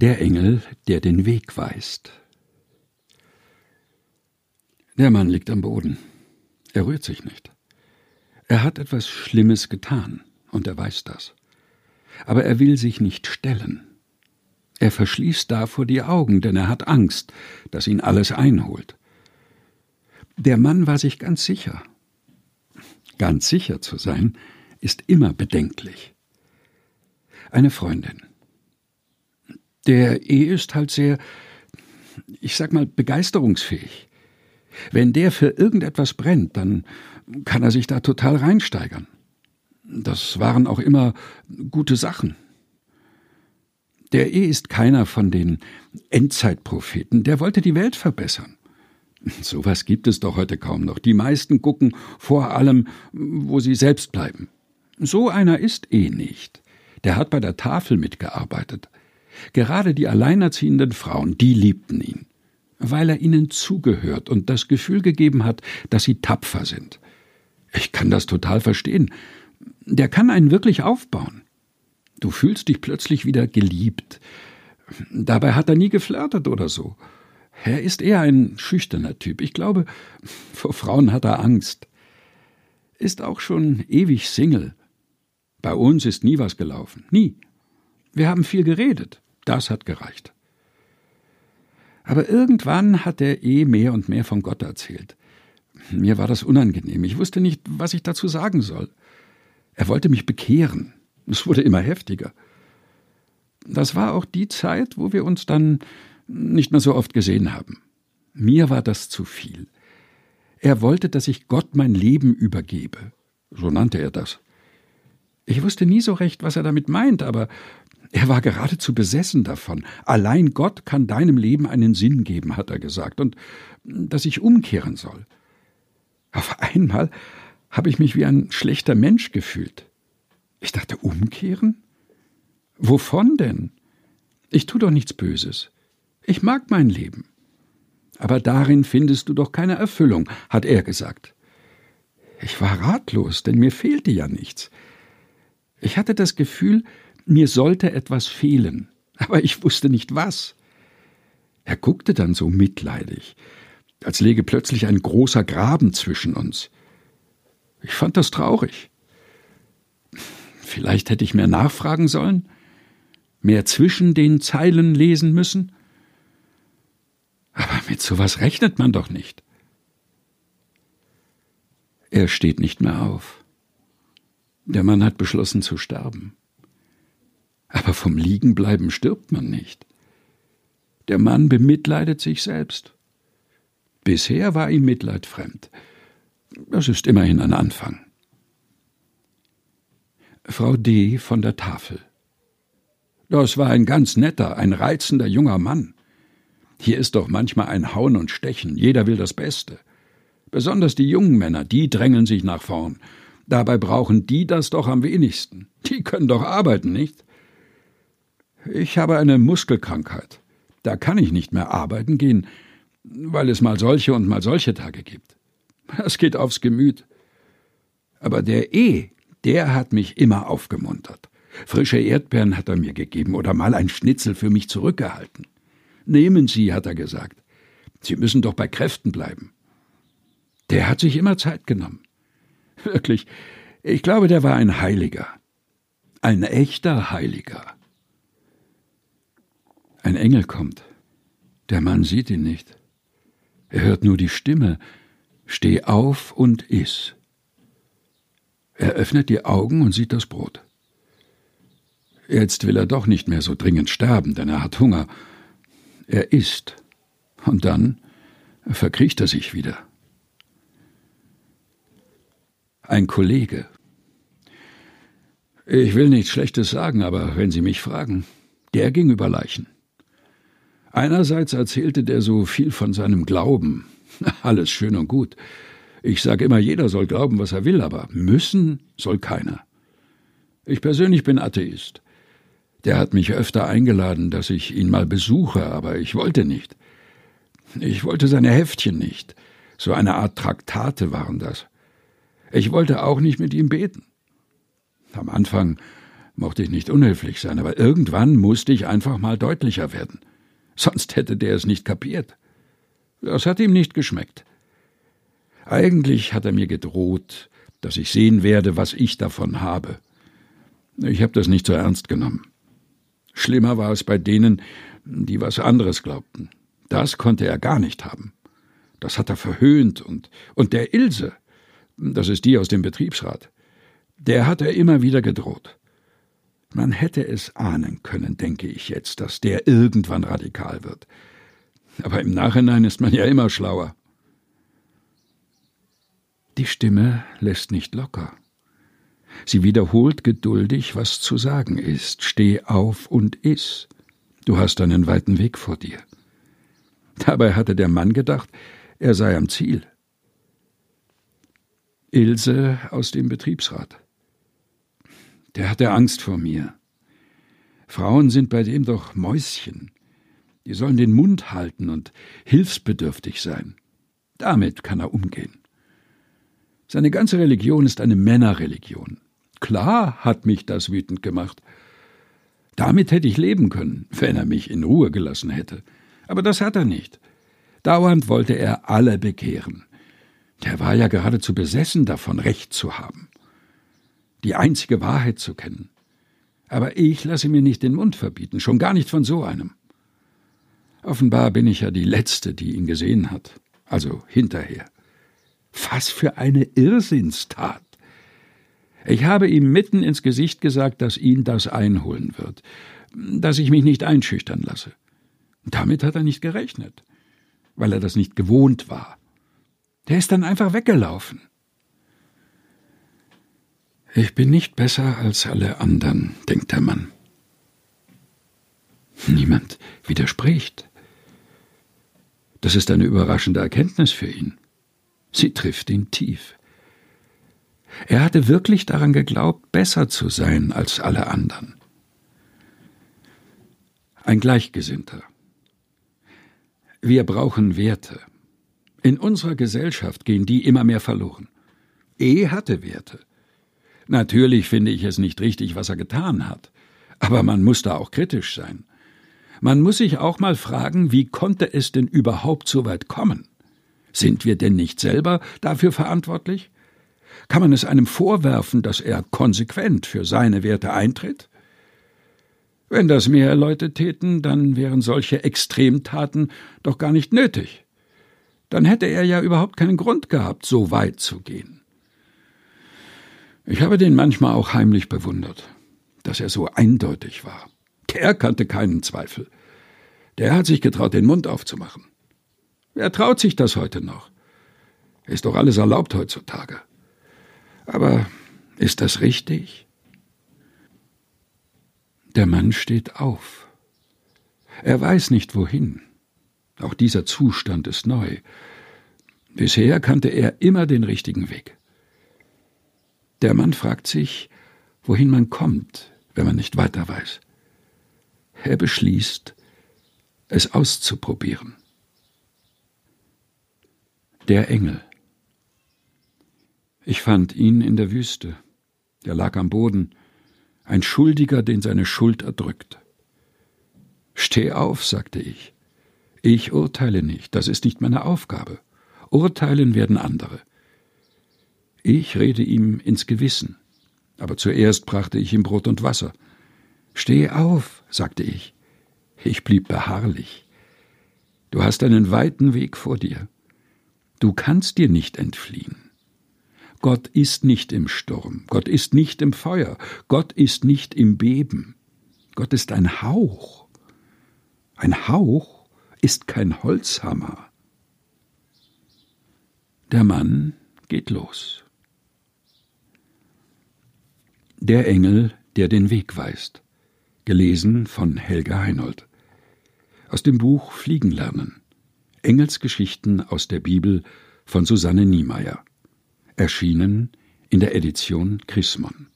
Der Engel, der den Weg weist. Der Mann liegt am Boden. Er rührt sich nicht. Er hat etwas Schlimmes getan, und er weiß das. Aber er will sich nicht stellen. Er verschließt davor die Augen, denn er hat Angst, dass ihn alles einholt. Der Mann war sich ganz sicher. Ganz sicher zu sein, ist immer bedenklich. Eine Freundin. Der E ist halt sehr, ich sag mal, begeisterungsfähig. Wenn der für irgendetwas brennt, dann kann er sich da total reinsteigern. Das waren auch immer gute Sachen. Der E ist keiner von den Endzeitpropheten, der wollte die Welt verbessern. Sowas gibt es doch heute kaum noch. Die meisten gucken vor allem, wo sie selbst bleiben. So einer ist E nicht. Der hat bei der Tafel mitgearbeitet. Gerade die alleinerziehenden Frauen, die liebten ihn, weil er ihnen zugehört und das Gefühl gegeben hat, dass sie tapfer sind. Ich kann das total verstehen. Der kann einen wirklich aufbauen. Du fühlst dich plötzlich wieder geliebt. Dabei hat er nie geflirtet oder so. Er ist eher ein schüchterner Typ. Ich glaube, vor Frauen hat er Angst. Ist auch schon ewig Single. Bei uns ist nie was gelaufen. Nie. Wir haben viel geredet. Das hat gereicht. Aber irgendwann hat er eh mehr und mehr von Gott erzählt. Mir war das unangenehm. Ich wusste nicht, was ich dazu sagen soll. Er wollte mich bekehren. Es wurde immer heftiger. Das war auch die Zeit, wo wir uns dann nicht mehr so oft gesehen haben. Mir war das zu viel. Er wollte, dass ich Gott mein Leben übergebe. So nannte er das. Ich wusste nie so recht, was er damit meint, aber er war geradezu besessen davon. Allein Gott kann deinem Leben einen Sinn geben, hat er gesagt, und dass ich umkehren soll. Auf einmal habe ich mich wie ein schlechter Mensch gefühlt. Ich dachte, umkehren? Wovon denn? Ich tu doch nichts Böses. Ich mag mein Leben. Aber darin findest du doch keine Erfüllung, hat er gesagt. Ich war ratlos, denn mir fehlte ja nichts. Ich hatte das Gefühl, mir sollte etwas fehlen, aber ich wusste nicht was. Er guckte dann so mitleidig, als läge plötzlich ein großer Graben zwischen uns. Ich fand das traurig. Vielleicht hätte ich mehr nachfragen sollen, mehr zwischen den Zeilen lesen müssen. Aber mit sowas rechnet man doch nicht. Er steht nicht mehr auf. Der Mann hat beschlossen zu sterben. Aber vom Liegenbleiben stirbt man nicht. Der Mann bemitleidet sich selbst. Bisher war ihm Mitleid fremd. Das ist immerhin ein Anfang. Frau D. von der Tafel. Das war ein ganz netter, ein reizender junger Mann. Hier ist doch manchmal ein Hauen und Stechen, jeder will das Beste. Besonders die jungen Männer, die drängeln sich nach vorn. Dabei brauchen die das doch am wenigsten. Die können doch arbeiten, nicht? Ich habe eine Muskelkrankheit. Da kann ich nicht mehr arbeiten gehen, weil es mal solche und mal solche Tage gibt. Das geht aufs Gemüt. Aber der E, der hat mich immer aufgemuntert. Frische Erdbeeren hat er mir gegeben oder mal ein Schnitzel für mich zurückgehalten. Nehmen Sie, hat er gesagt. Sie müssen doch bei Kräften bleiben. Der hat sich immer Zeit genommen. Wirklich, ich glaube, der war ein Heiliger. Ein echter Heiliger. Ein Engel kommt. Der Mann sieht ihn nicht. Er hört nur die Stimme. Steh auf und iss. Er öffnet die Augen und sieht das Brot. Jetzt will er doch nicht mehr so dringend sterben, denn er hat Hunger. Er isst. Und dann verkriecht er sich wieder. Ein Kollege. Ich will nichts Schlechtes sagen, aber wenn Sie mich fragen, der ging über Leichen. Einerseits erzählte der so viel von seinem Glauben. Alles schön und gut. Ich sage immer, jeder soll glauben, was er will, aber müssen soll keiner. Ich persönlich bin Atheist. Der hat mich öfter eingeladen, dass ich ihn mal besuche, aber ich wollte nicht. Ich wollte seine Heftchen nicht. So eine Art Traktate waren das. Ich wollte auch nicht mit ihm beten. Am Anfang Mochte ich nicht unhöflich sein, aber irgendwann musste ich einfach mal deutlicher werden. Sonst hätte der es nicht kapiert. Das hat ihm nicht geschmeckt. Eigentlich hat er mir gedroht, dass ich sehen werde, was ich davon habe. Ich habe das nicht so ernst genommen. Schlimmer war es bei denen, die was anderes glaubten. Das konnte er gar nicht haben. Das hat er verhöhnt und, und der Ilse, das ist die aus dem Betriebsrat, der hat er immer wieder gedroht. Man hätte es ahnen können, denke ich jetzt, dass der irgendwann radikal wird. Aber im Nachhinein ist man ja immer schlauer. Die Stimme lässt nicht locker. Sie wiederholt geduldig, was zu sagen ist. Steh auf und iss. Du hast einen weiten Weg vor dir. Dabei hatte der Mann gedacht, er sei am Ziel. Ilse aus dem Betriebsrat. Der hatte Angst vor mir. Frauen sind bei dem doch Mäuschen. Die sollen den Mund halten und hilfsbedürftig sein. Damit kann er umgehen. Seine ganze Religion ist eine Männerreligion. Klar hat mich das wütend gemacht. Damit hätte ich leben können, wenn er mich in Ruhe gelassen hätte. Aber das hat er nicht. Dauernd wollte er alle bekehren. Der war ja geradezu besessen davon, Recht zu haben. Die einzige Wahrheit zu kennen. Aber ich lasse mir nicht den Mund verbieten, schon gar nicht von so einem. Offenbar bin ich ja die Letzte, die ihn gesehen hat. Also hinterher. Was für eine Irrsinnstat. Ich habe ihm mitten ins Gesicht gesagt, dass ihn das einholen wird, dass ich mich nicht einschüchtern lasse. Damit hat er nicht gerechnet, weil er das nicht gewohnt war. Der ist dann einfach weggelaufen. Ich bin nicht besser als alle anderen, denkt der Mann. Niemand widerspricht. Das ist eine überraschende Erkenntnis für ihn. Sie trifft ihn tief. Er hatte wirklich daran geglaubt, besser zu sein als alle anderen. Ein Gleichgesinnter. Wir brauchen Werte. In unserer Gesellschaft gehen die immer mehr verloren. E hatte Werte. Natürlich finde ich es nicht richtig, was er getan hat. Aber man muss da auch kritisch sein. Man muss sich auch mal fragen, wie konnte es denn überhaupt so weit kommen? Sind wir denn nicht selber dafür verantwortlich? Kann man es einem vorwerfen, dass er konsequent für seine Werte eintritt? Wenn das mehr Leute täten, dann wären solche Extremtaten doch gar nicht nötig. Dann hätte er ja überhaupt keinen Grund gehabt, so weit zu gehen. Ich habe den manchmal auch heimlich bewundert, dass er so eindeutig war. Der kannte keinen Zweifel. Der hat sich getraut, den Mund aufzumachen. Wer traut sich das heute noch? Ist doch alles erlaubt heutzutage. Aber ist das richtig? Der Mann steht auf. Er weiß nicht wohin. Auch dieser Zustand ist neu. Bisher kannte er immer den richtigen Weg. Der Mann fragt sich, wohin man kommt, wenn man nicht weiter weiß. Er beschließt, es auszuprobieren. Der Engel. Ich fand ihn in der Wüste. Er lag am Boden, ein Schuldiger, den seine Schuld erdrückt. Steh auf, sagte ich. Ich urteile nicht, das ist nicht meine Aufgabe. Urteilen werden andere. Ich rede ihm ins Gewissen, aber zuerst brachte ich ihm Brot und Wasser. Steh auf, sagte ich. Ich blieb beharrlich. Du hast einen weiten Weg vor dir. Du kannst dir nicht entfliehen. Gott ist nicht im Sturm, Gott ist nicht im Feuer, Gott ist nicht im Beben. Gott ist ein Hauch. Ein Hauch ist kein Holzhammer. Der Mann geht los. Der Engel, der den Weg weist. Gelesen von Helga Heinold. Aus dem Buch Fliegen lernen. Engelsgeschichten aus der Bibel von Susanne Niemeyer. Erschienen in der Edition Chrismon.